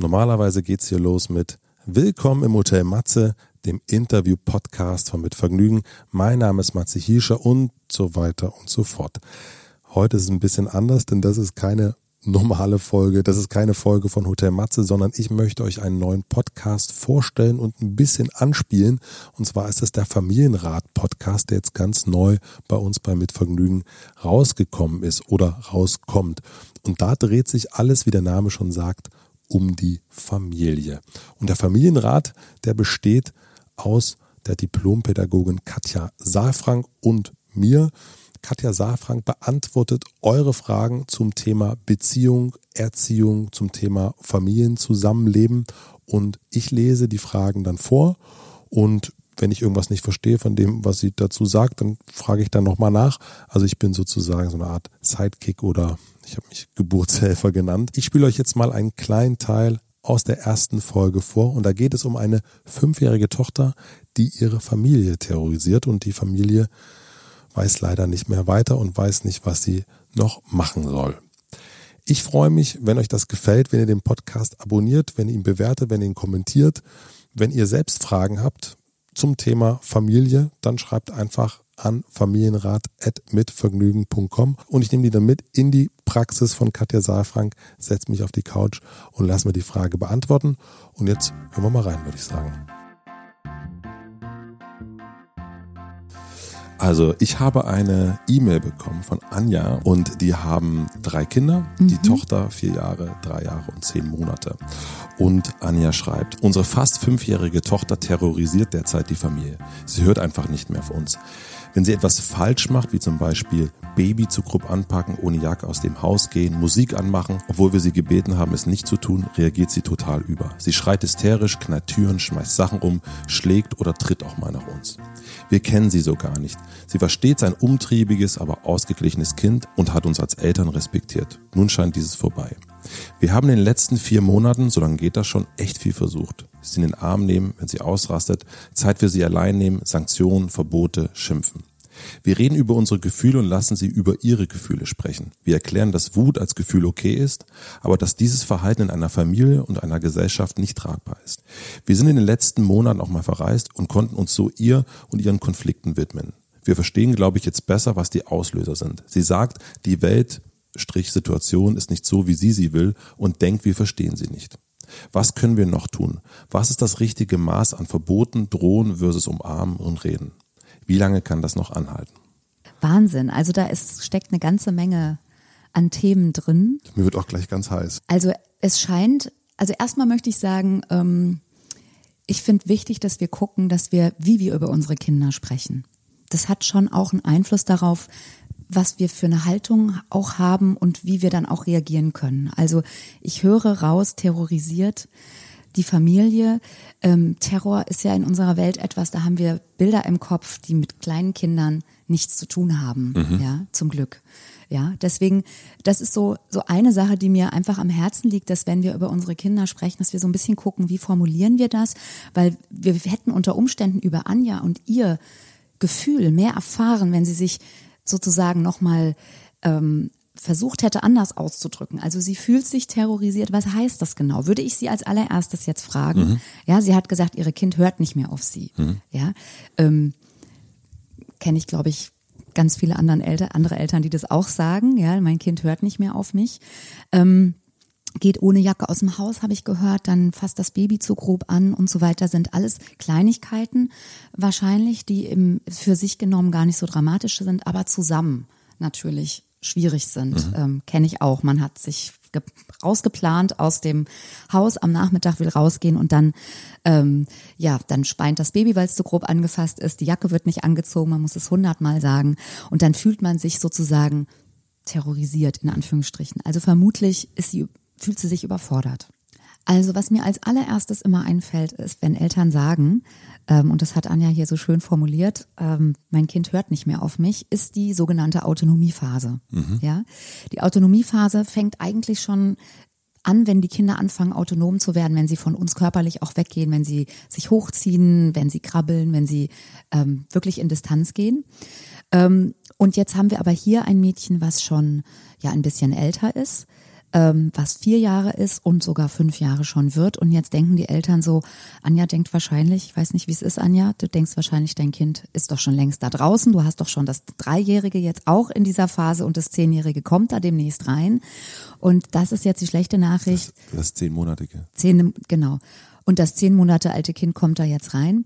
Normalerweise geht's hier los mit Willkommen im Hotel Matze, dem Interview-Podcast von Mit Vergnügen. Mein Name ist Matze Hirscher und so weiter und so fort. Heute ist es ein bisschen anders, denn das ist keine normale Folge. Das ist keine Folge von Hotel Matze, sondern ich möchte euch einen neuen Podcast vorstellen und ein bisschen anspielen. Und zwar ist es der Familienrat-Podcast, der jetzt ganz neu bei uns bei Mitvergnügen rausgekommen ist oder rauskommt. Und da dreht sich alles, wie der Name schon sagt, um die Familie. Und der Familienrat, der besteht aus der Diplompädagogin Katja Saalfrank und mir. Katja Saalfrank beantwortet eure Fragen zum Thema Beziehung, Erziehung, zum Thema Familienzusammenleben. Und ich lese die Fragen dann vor und wenn ich irgendwas nicht verstehe von dem, was sie dazu sagt, dann frage ich dann nochmal nach. Also ich bin sozusagen so eine Art Sidekick oder ich habe mich Geburtshelfer genannt. Ich spiele euch jetzt mal einen kleinen Teil aus der ersten Folge vor und da geht es um eine fünfjährige Tochter, die ihre Familie terrorisiert und die Familie weiß leider nicht mehr weiter und weiß nicht, was sie noch machen soll. Ich freue mich, wenn euch das gefällt, wenn ihr den Podcast abonniert, wenn ihr ihn bewertet, wenn ihr ihn kommentiert. Wenn ihr selbst Fragen habt zum Thema Familie, dann schreibt einfach an familienrat.mitvergnügen.com und ich nehme die dann mit in die Praxis von Katja Saalfrank, setze mich auf die Couch und lass mir die Frage beantworten. Und jetzt hören wir mal rein, würde ich sagen. Also ich habe eine E-Mail bekommen von Anja und die haben drei Kinder, mhm. die Tochter vier Jahre, drei Jahre und zehn Monate. Und Anja schreibt, unsere fast fünfjährige Tochter terrorisiert derzeit die Familie. Sie hört einfach nicht mehr auf uns. Wenn sie etwas falsch macht, wie zum Beispiel Baby zu grob anpacken, ohne Jacke aus dem Haus gehen, Musik anmachen, obwohl wir sie gebeten haben, es nicht zu tun, reagiert sie total über. Sie schreit hysterisch, knallt Türen, schmeißt Sachen um, schlägt oder tritt auch mal nach uns. Wir kennen sie so gar nicht. Sie war stets ein umtriebiges, aber ausgeglichenes Kind und hat uns als Eltern respektiert. Nun scheint dieses vorbei. Wir haben in den letzten vier Monaten, so lange geht das schon, echt viel versucht. Sie in den Arm nehmen, wenn sie ausrastet, Zeit für sie allein nehmen, Sanktionen, Verbote, Schimpfen. Wir reden über unsere Gefühle und lassen sie über ihre Gefühle sprechen. Wir erklären, dass Wut als Gefühl okay ist, aber dass dieses Verhalten in einer Familie und einer Gesellschaft nicht tragbar ist. Wir sind in den letzten Monaten auch mal verreist und konnten uns so ihr und ihren Konflikten widmen. Wir verstehen, glaube ich, jetzt besser, was die Auslöser sind. Sie sagt, die Welt Situation ist nicht so, wie sie sie will und denkt, wir verstehen sie nicht. Was können wir noch tun? Was ist das richtige Maß an Verboten, Drohen versus Umarmen und Reden? Wie lange kann das noch anhalten? Wahnsinn. Also da ist, steckt eine ganze Menge an Themen drin. Mir wird auch gleich ganz heiß. Also es scheint, also erstmal möchte ich sagen, ähm, ich finde wichtig, dass wir gucken, dass wir, wie wir über unsere Kinder sprechen. Das hat schon auch einen Einfluss darauf, was wir für eine Haltung auch haben und wie wir dann auch reagieren können. Also ich höre raus, terrorisiert die Familie. Ähm, Terror ist ja in unserer Welt etwas, da haben wir Bilder im Kopf, die mit kleinen Kindern nichts zu tun haben. Mhm. Ja, zum Glück. Ja, deswegen, das ist so, so eine Sache, die mir einfach am Herzen liegt, dass wenn wir über unsere Kinder sprechen, dass wir so ein bisschen gucken, wie formulieren wir das, weil wir hätten unter Umständen über Anja und ihr Gefühl mehr erfahren, wenn sie sich sozusagen nochmal ähm, versucht hätte, anders auszudrücken. Also sie fühlt sich terrorisiert. Was heißt das genau? Würde ich sie als allererstes jetzt fragen? Mhm. Ja, sie hat gesagt, ihre Kind hört nicht mehr auf sie. Mhm. Ja, ähm, kenne ich, glaube ich, ganz viele anderen Eltern, andere Eltern, die das auch sagen. Ja, mein Kind hört nicht mehr auf mich. Ähm, geht ohne Jacke aus dem Haus, habe ich gehört, dann fasst das Baby zu grob an und so weiter, sind alles Kleinigkeiten wahrscheinlich, die im, für sich genommen gar nicht so dramatisch sind, aber zusammen natürlich schwierig sind. Mhm. Ähm, Kenne ich auch. Man hat sich rausgeplant aus dem Haus, am Nachmittag will rausgehen und dann, ähm, ja, dann speint das Baby, weil es zu grob angefasst ist, die Jacke wird nicht angezogen, man muss es hundertmal sagen und dann fühlt man sich sozusagen terrorisiert, in Anführungsstrichen. Also vermutlich ist sie fühlt sie sich überfordert. Also was mir als allererstes immer einfällt, ist, wenn Eltern sagen, ähm, und das hat Anja hier so schön formuliert, ähm, mein Kind hört nicht mehr auf mich, ist die sogenannte Autonomiephase. Mhm. Ja, die Autonomiephase fängt eigentlich schon an, wenn die Kinder anfangen, autonom zu werden, wenn sie von uns körperlich auch weggehen, wenn sie sich hochziehen, wenn sie krabbeln, wenn sie ähm, wirklich in Distanz gehen. Ähm, und jetzt haben wir aber hier ein Mädchen, was schon ja ein bisschen älter ist ähm, was vier Jahre ist und sogar fünf Jahre schon wird. Und jetzt denken die Eltern so, Anja denkt wahrscheinlich, ich weiß nicht, wie es ist, Anja, du denkst wahrscheinlich, dein Kind ist doch schon längst da draußen. Du hast doch schon das Dreijährige jetzt auch in dieser Phase und das Zehnjährige kommt da demnächst rein. Und das ist jetzt die schlechte Nachricht. Das, das Zehnmonatige. Zehn, genau. Und das zehn Monate alte Kind kommt da jetzt rein.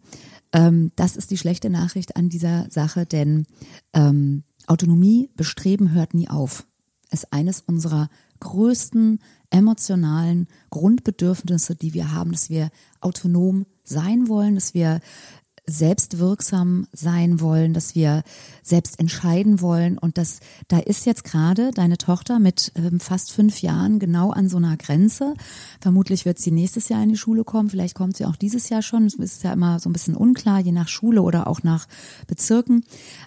Ähm, das ist die schlechte Nachricht an dieser Sache, denn ähm, Autonomie, Bestreben hört nie auf. Ist eines unserer größten emotionalen Grundbedürfnisse, die wir haben, dass wir autonom sein wollen, dass wir selbstwirksam sein wollen, dass wir selbst entscheiden wollen. Und das, da ist jetzt gerade deine Tochter mit ähm, fast fünf Jahren genau an so einer Grenze. Vermutlich wird sie nächstes Jahr in die Schule kommen. Vielleicht kommt sie auch dieses Jahr schon. Es ist ja immer so ein bisschen unklar, je nach Schule oder auch nach Bezirken.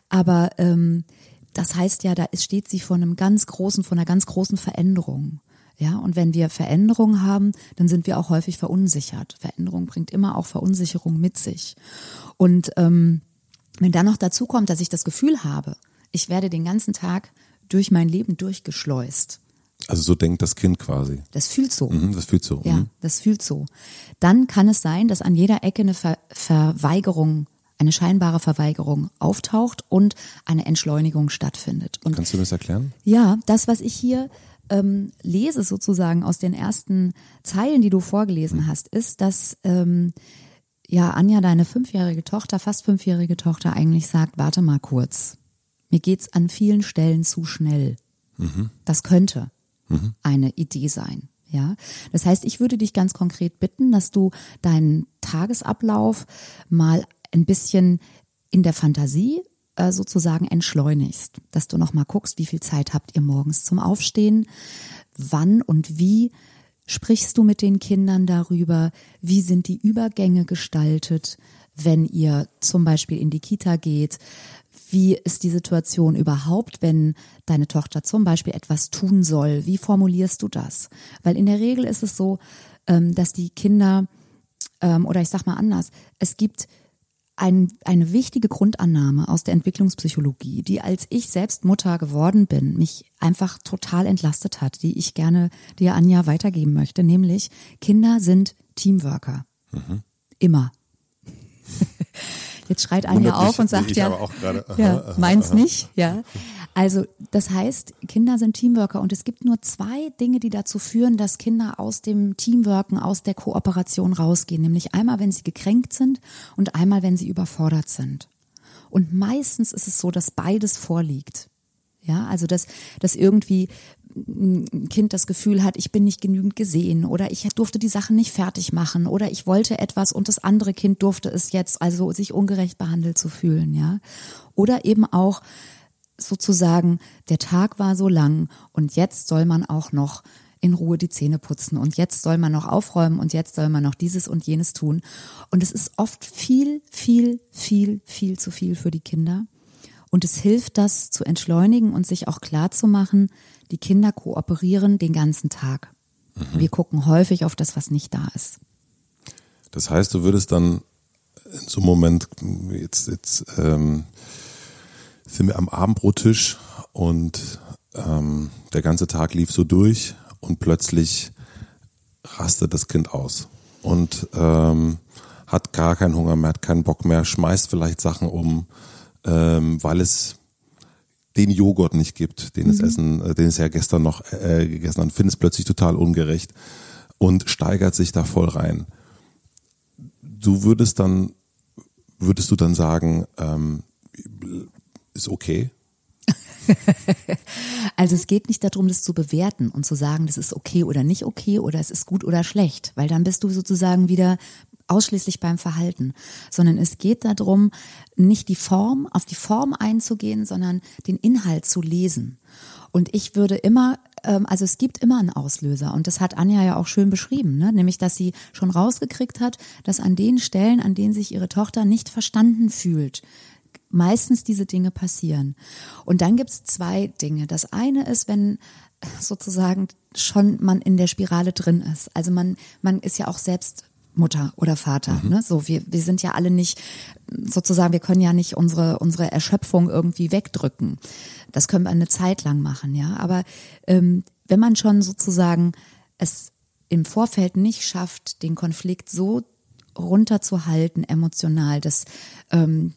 Aber ähm, das heißt ja, da steht sie vor einem ganz großen, vor einer ganz großen Veränderung. Ja, und wenn wir Veränderungen haben, dann sind wir auch häufig verunsichert. Veränderung bringt immer auch Verunsicherung mit sich. Und ähm, wenn dann noch dazu kommt, dass ich das Gefühl habe, ich werde den ganzen Tag durch mein Leben durchgeschleust. Also so denkt das Kind quasi. Das fühlt so. Mhm, das fühlt so. Ja, Mhm. das fühlt so. Dann kann es sein, dass an jeder Ecke eine Ver Verweigerung, eine scheinbare Verweigerung auftaucht und eine Entschleunigung stattfindet. Und Kannst du das erklären? ja, das, was ich hier ähm, lese sozusagen aus den ersten Zeilen, die du vorgelesen hast, ist, dass ähm, ja Anja, deine fünfjährige Tochter, fast fünfjährige Tochter eigentlich sagt, warte mal kurz, mir geht's an vielen Stellen zu schnell. Das könnte eine Idee sein. Ja, das heißt, ich würde dich ganz konkret bitten, dass du deinen Tagesablauf mal ein bisschen in der Fantasie äh, sozusagen entschleunigst, dass du noch mal guckst, wie viel Zeit habt ihr morgens zum Aufstehen, wann und wie sprichst du mit den Kindern darüber, wie sind die Übergänge gestaltet, wenn ihr zum Beispiel in die Kita geht, wie ist die Situation überhaupt, wenn deine Tochter zum Beispiel etwas tun soll? Wie formulierst du das? Weil in der Regel ist es so, ähm, dass die Kinder, ähm, oder ich sag mal anders, es gibt ein, eine wichtige Grundannahme aus der Entwicklungspsychologie, die als ich selbst Mutter geworden bin, mich einfach total entlastet hat, die ich gerne dir, Anja, weitergeben möchte, nämlich Kinder sind Teamworker. Immer. Jetzt schreit Anja auf und sagt ja, aha, ja, aha, meins aha. nicht, ja. Also das heißt, Kinder sind Teamworker und es gibt nur zwei Dinge, die dazu führen, dass Kinder aus dem Teamworken, aus der Kooperation rausgehen. Nämlich einmal, wenn sie gekränkt sind und einmal, wenn sie überfordert sind. Und meistens ist es so, dass beides vorliegt. Ja, also dass, dass irgendwie ein Kind das Gefühl hat, ich bin nicht genügend gesehen oder ich durfte die Sachen nicht fertig machen oder ich wollte etwas und das andere Kind durfte es jetzt, also sich ungerecht behandelt zu fühlen, ja. Oder eben auch sozusagen, der Tag war so lang und jetzt soll man auch noch in Ruhe die Zähne putzen und jetzt soll man noch aufräumen und jetzt soll man noch dieses und jenes tun. Und es ist oft viel, viel, viel, viel zu viel für die Kinder. Und es hilft, das zu entschleunigen und sich auch klar zu machen, die Kinder kooperieren den ganzen Tag. Wir gucken häufig auf das, was nicht da ist. Das heißt, du würdest dann in so einem Moment, jetzt, jetzt ähm, sind wir am Abendbrottisch und ähm, der ganze Tag lief so durch und plötzlich rastet das Kind aus und ähm, hat gar keinen Hunger mehr, hat keinen Bock mehr, schmeißt vielleicht Sachen um, ähm, weil es den Joghurt nicht gibt, den es essen, äh, den es ja gestern noch äh, gegessen hat, findet es plötzlich total ungerecht und steigert sich da voll rein. Du würdest dann, würdest du dann sagen, ähm, ist okay? Also es geht nicht darum, das zu bewerten und zu sagen, das ist okay oder nicht okay oder es ist gut oder schlecht, weil dann bist du sozusagen wieder ausschließlich beim Verhalten, sondern es geht darum, nicht die Form, auf die Form einzugehen, sondern den Inhalt zu lesen. Und ich würde immer, ähm, also es gibt immer einen Auslöser und das hat Anja ja auch schön beschrieben, ne? nämlich dass sie schon rausgekriegt hat, dass an den Stellen, an denen sich ihre Tochter nicht verstanden fühlt, meistens diese Dinge passieren. Und dann gibt's zwei Dinge. Das eine ist, wenn sozusagen schon man in der Spirale drin ist. Also man, man ist ja auch selbst Mutter oder Vater. Ne? So, wir, wir sind ja alle nicht, sozusagen, wir können ja nicht unsere, unsere Erschöpfung irgendwie wegdrücken. Das können wir eine Zeit lang machen, ja. Aber ähm, wenn man schon sozusagen es im Vorfeld nicht schafft, den Konflikt so runterzuhalten emotional, dass ähm,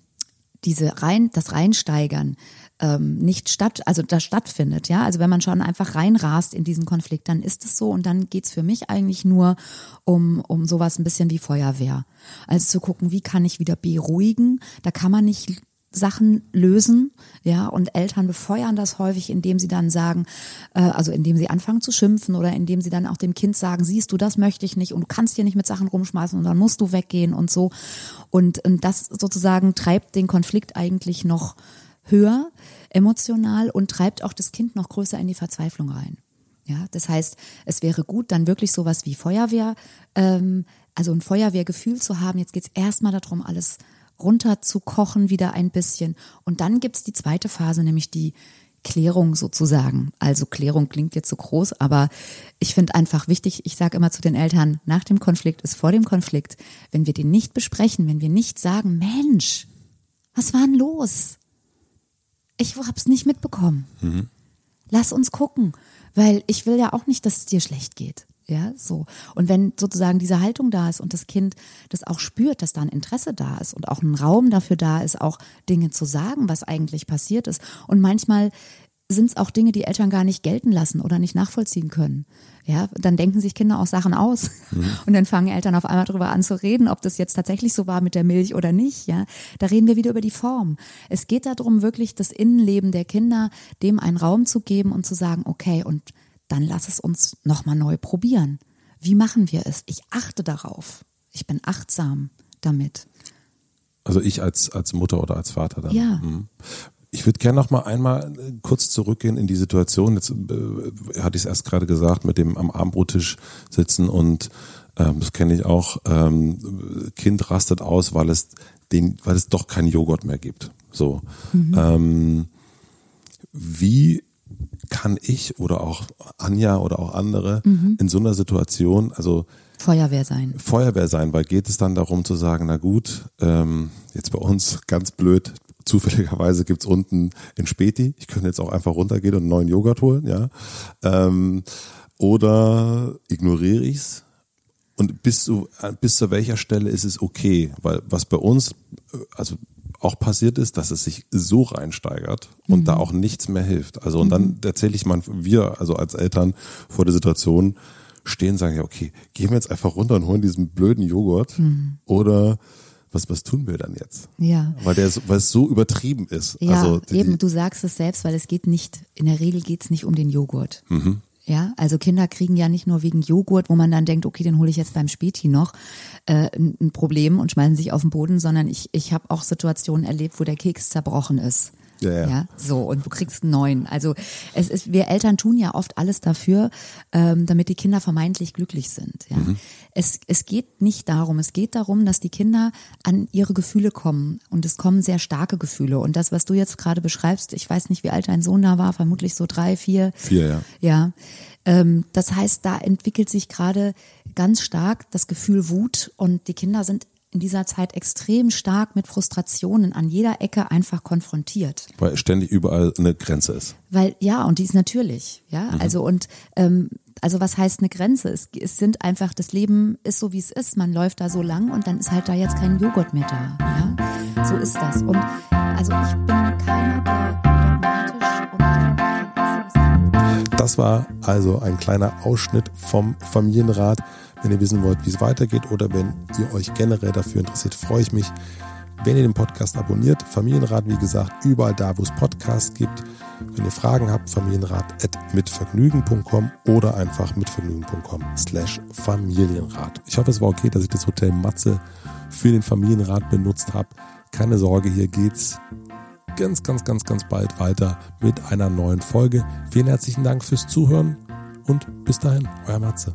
diese rein, das Reinsteigern ähm, nicht statt, also das stattfindet, ja. Also wenn man schon einfach reinrast in diesen Konflikt, dann ist es so und dann geht's für mich eigentlich nur um, um sowas ein bisschen wie Feuerwehr. Also zu gucken, wie kann ich wieder beruhigen. Da kann man nicht Sachen lösen, ja, und Eltern befeuern das häufig, indem sie dann sagen, äh, also indem sie anfangen zu schimpfen oder indem sie dann auch dem Kind sagen, siehst du, das möchte ich nicht und du kannst hier nicht mit Sachen rumschmeißen und dann musst du weggehen und so. Und, und das sozusagen treibt den Konflikt eigentlich noch höher emotional und treibt auch das Kind noch größer in die Verzweiflung rein. Ja, das heißt, es wäre gut, dann wirklich sowas wie Feuerwehr, ähm, also ein Feuerwehrgefühl zu haben. Jetzt geht's erstmal darum, alles runter zu kochen wieder ein bisschen. Und dann gibt's die zweite Phase, nämlich die Klärung sozusagen. Also Klärung klingt jetzt so groß, aber ich finde einfach wichtig, ich sage immer zu den Eltern, nach dem Konflikt ist vor dem Konflikt. Wenn wir den nicht besprechen, wenn wir nicht sagen, Mensch, was war denn los? Ich hab's nicht mitbekommen. Mhm. Lass uns gucken, weil ich will ja auch nicht, dass es dir schlecht geht. Ja, so. Und wenn sozusagen diese Haltung da ist und das Kind das auch spürt, dass da ein Interesse da ist und auch ein Raum dafür da ist, auch Dinge zu sagen, was eigentlich passiert ist. Und manchmal sind es auch Dinge, die Eltern gar nicht gelten lassen oder nicht nachvollziehen können. Ja, dann denken sich Kinder auch Sachen aus mhm. und dann fangen Eltern auf einmal darüber an zu reden, ob das jetzt tatsächlich so war mit der Milch oder nicht. Ja, da reden wir wieder über die Form. Es geht darum, wirklich das Innenleben der Kinder dem einen Raum zu geben und zu sagen, okay, und dann lass es uns nochmal neu probieren. Wie machen wir es? Ich achte darauf. Ich bin achtsam damit. Also ich als, als Mutter oder als Vater dann. Ja. Mhm. Ich würde gerne noch mal einmal äh, kurz zurückgehen in die Situation. Jetzt äh, hatte ich es erst gerade gesagt, mit dem am Abendbrottisch sitzen und ähm, das kenne ich auch. Ähm, kind rastet aus, weil es den, weil es doch keinen Joghurt mehr gibt. So. Mhm. Ähm, wie kann ich oder auch Anja oder auch andere mhm. in so einer Situation, also Feuerwehr sein. Feuerwehr sein, weil geht es dann darum zu sagen, na gut, ähm, jetzt bei uns ganz blöd, zufälligerweise gibt's unten in Späti, ich könnte jetzt auch einfach runtergehen und einen neuen Joghurt holen, ja. Ähm, oder ignoriere ich's und bis zu, bis zu welcher Stelle ist es okay? Weil was bei uns, also auch passiert ist, dass es sich so reinsteigert und mhm. da auch nichts mehr hilft. Also und dann mhm. erzähle ich mal, wir, also als Eltern vor der Situation stehen, sagen ja, okay, gehen wir jetzt einfach runter und holen diesen blöden Joghurt mhm. oder was, was tun wir dann jetzt? Ja. Weil der, weil es so übertrieben ist. Ja, also die, eben, du sagst es selbst, weil es geht nicht, in der Regel geht es nicht um den Joghurt. Mhm. Ja, also Kinder kriegen ja nicht nur wegen Joghurt, wo man dann denkt, okay, den hole ich jetzt beim Späti noch, äh, ein Problem und schmeißen sich auf den Boden, sondern ich, ich habe auch Situationen erlebt, wo der Keks zerbrochen ist. Ja, ja. ja, so und du kriegst einen neuen. Also es ist, wir Eltern tun ja oft alles dafür, ähm, damit die Kinder vermeintlich glücklich sind. Ja, mhm. es es geht nicht darum. Es geht darum, dass die Kinder an ihre Gefühle kommen und es kommen sehr starke Gefühle. Und das, was du jetzt gerade beschreibst, ich weiß nicht, wie alt dein Sohn da war, vermutlich so drei, vier. Vier, ja. Ja. Ähm, das heißt, da entwickelt sich gerade ganz stark das Gefühl Wut und die Kinder sind in dieser Zeit extrem stark mit Frustrationen an jeder Ecke einfach konfrontiert. Weil ständig überall eine Grenze ist. Weil ja, und die ist natürlich, ja. Mhm. Also und ähm, also was heißt eine Grenze? Es, es sind einfach, das Leben ist so wie es ist. Man läuft da so lang und dann ist halt da jetzt kein Joghurt mehr da. Ja? So ist das. Und also ich bin keiner, der dogmatisch und Das war also ein kleiner Ausschnitt vom Familienrat. Wenn ihr wissen wollt, wie es weitergeht oder wenn ihr euch generell dafür interessiert, freue ich mich, wenn ihr den Podcast abonniert. Familienrat, wie gesagt, überall da, wo es Podcasts gibt. Wenn ihr Fragen habt, familienrat.mitvergnügen.com oder einfach mitvergnügen.com slash Familienrat. Ich hoffe, es war okay, dass ich das Hotel Matze für den Familienrat benutzt habe. Keine Sorge, hier geht's ganz, ganz, ganz, ganz bald weiter mit einer neuen Folge. Vielen herzlichen Dank fürs Zuhören und bis dahin, euer Matze.